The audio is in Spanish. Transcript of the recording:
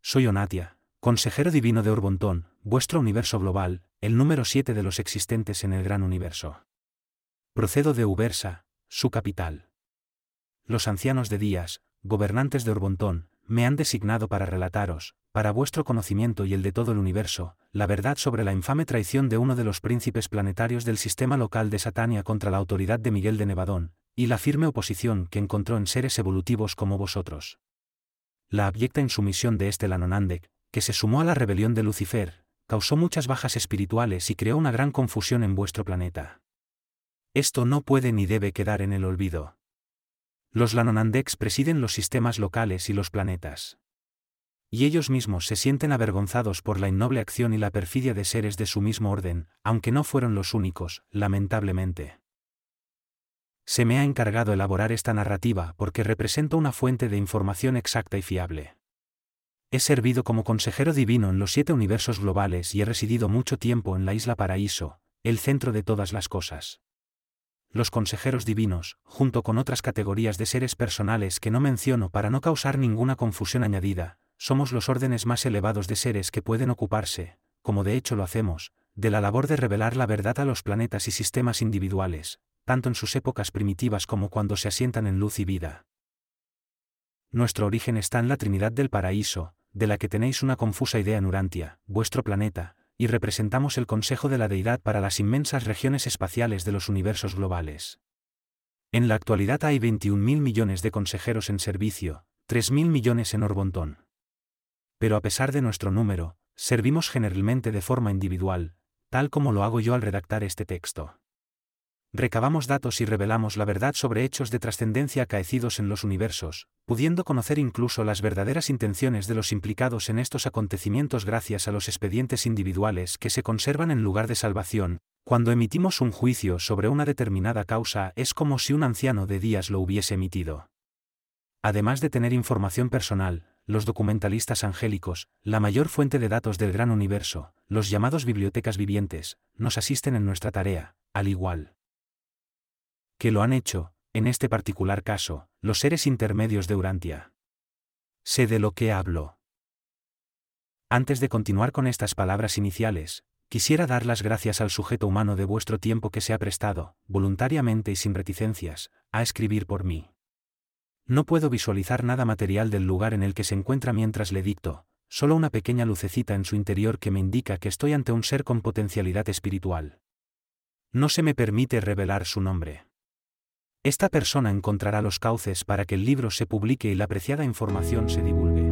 soy Onatia, consejero divino de Urbontón, vuestro universo global, el número 7 de los existentes en el gran universo. Procedo de Ubersa, su capital. Los ancianos de Días, gobernantes de Urbontón, me han designado para relataros, para vuestro conocimiento y el de todo el universo, la verdad sobre la infame traición de uno de los príncipes planetarios del sistema local de Satania contra la autoridad de Miguel de Nevadón, y la firme oposición que encontró en seres evolutivos como vosotros. La abyecta insumisión de este Lanonandek, que se sumó a la rebelión de Lucifer, causó muchas bajas espirituales y creó una gran confusión en vuestro planeta. Esto no puede ni debe quedar en el olvido. Los Lanonandeks presiden los sistemas locales y los planetas. Y ellos mismos se sienten avergonzados por la innoble acción y la perfidia de seres de su mismo orden, aunque no fueron los únicos, lamentablemente. Se me ha encargado elaborar esta narrativa porque representa una fuente de información exacta y fiable. He servido como consejero divino en los siete universos globales y he residido mucho tiempo en la isla Paraíso, el centro de todas las cosas. Los consejeros divinos, junto con otras categorías de seres personales que no menciono para no causar ninguna confusión añadida, somos los órdenes más elevados de seres que pueden ocuparse, como de hecho lo hacemos, de la labor de revelar la verdad a los planetas y sistemas individuales, tanto en sus épocas primitivas como cuando se asientan en luz y vida. Nuestro origen está en la Trinidad del Paraíso, de la que tenéis una confusa idea en Urantia, vuestro planeta, y representamos el Consejo de la Deidad para las inmensas regiones espaciales de los universos globales. En la actualidad hay 21.000 millones de consejeros en servicio, 3.000 millones en Orbontón. Pero a pesar de nuestro número, servimos generalmente de forma individual, tal como lo hago yo al redactar este texto recabamos datos y revelamos la verdad sobre hechos de trascendencia acaecidos en los universos, pudiendo conocer incluso las verdaderas intenciones de los implicados en estos acontecimientos gracias a los expedientes individuales que se conservan en lugar de salvación, cuando emitimos un juicio sobre una determinada causa es como si un anciano de días lo hubiese emitido. Además de tener información personal, los documentalistas angélicos, la mayor fuente de datos del gran universo, los llamados bibliotecas vivientes, nos asisten en nuestra tarea, al igual que lo han hecho, en este particular caso, los seres intermedios de Urantia. Sé de lo que hablo. Antes de continuar con estas palabras iniciales, quisiera dar las gracias al sujeto humano de vuestro tiempo que se ha prestado, voluntariamente y sin reticencias, a escribir por mí. No puedo visualizar nada material del lugar en el que se encuentra mientras le dicto, solo una pequeña lucecita en su interior que me indica que estoy ante un ser con potencialidad espiritual. No se me permite revelar su nombre. Esta persona encontrará los cauces para que el libro se publique y la apreciada información se divulgue.